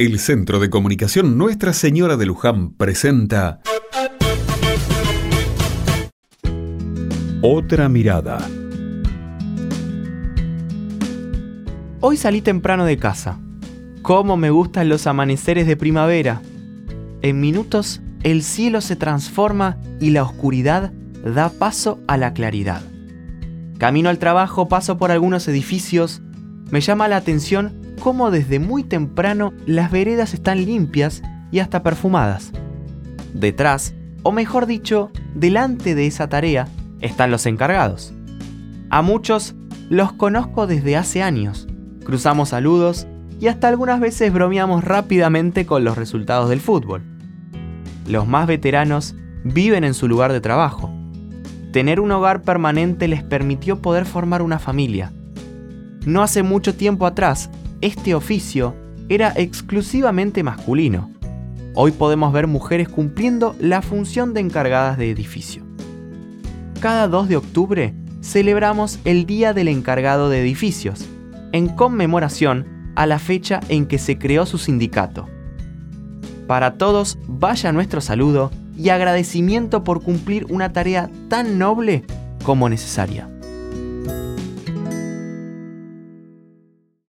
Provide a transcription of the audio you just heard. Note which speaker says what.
Speaker 1: El Centro de Comunicación Nuestra Señora de Luján presenta Otra mirada.
Speaker 2: Hoy salí temprano de casa. Cómo me gustan los amaneceres de primavera. En minutos el cielo se transforma y la oscuridad da paso a la claridad. Camino al trabajo paso por algunos edificios. Me llama la atención cómo desde muy temprano las veredas están limpias y hasta perfumadas. Detrás, o mejor dicho, delante de esa tarea, están los encargados. A muchos los conozco desde hace años, cruzamos saludos y hasta algunas veces bromeamos rápidamente con los resultados del fútbol. Los más veteranos viven en su lugar de trabajo. Tener un hogar permanente les permitió poder formar una familia. No hace mucho tiempo atrás, este oficio era exclusivamente masculino. Hoy podemos ver mujeres cumpliendo la función de encargadas de edificio. Cada 2 de octubre celebramos el Día del Encargado de Edificios, en conmemoración a la fecha en que se creó su sindicato. Para todos vaya nuestro saludo y agradecimiento por cumplir una tarea tan noble como necesaria.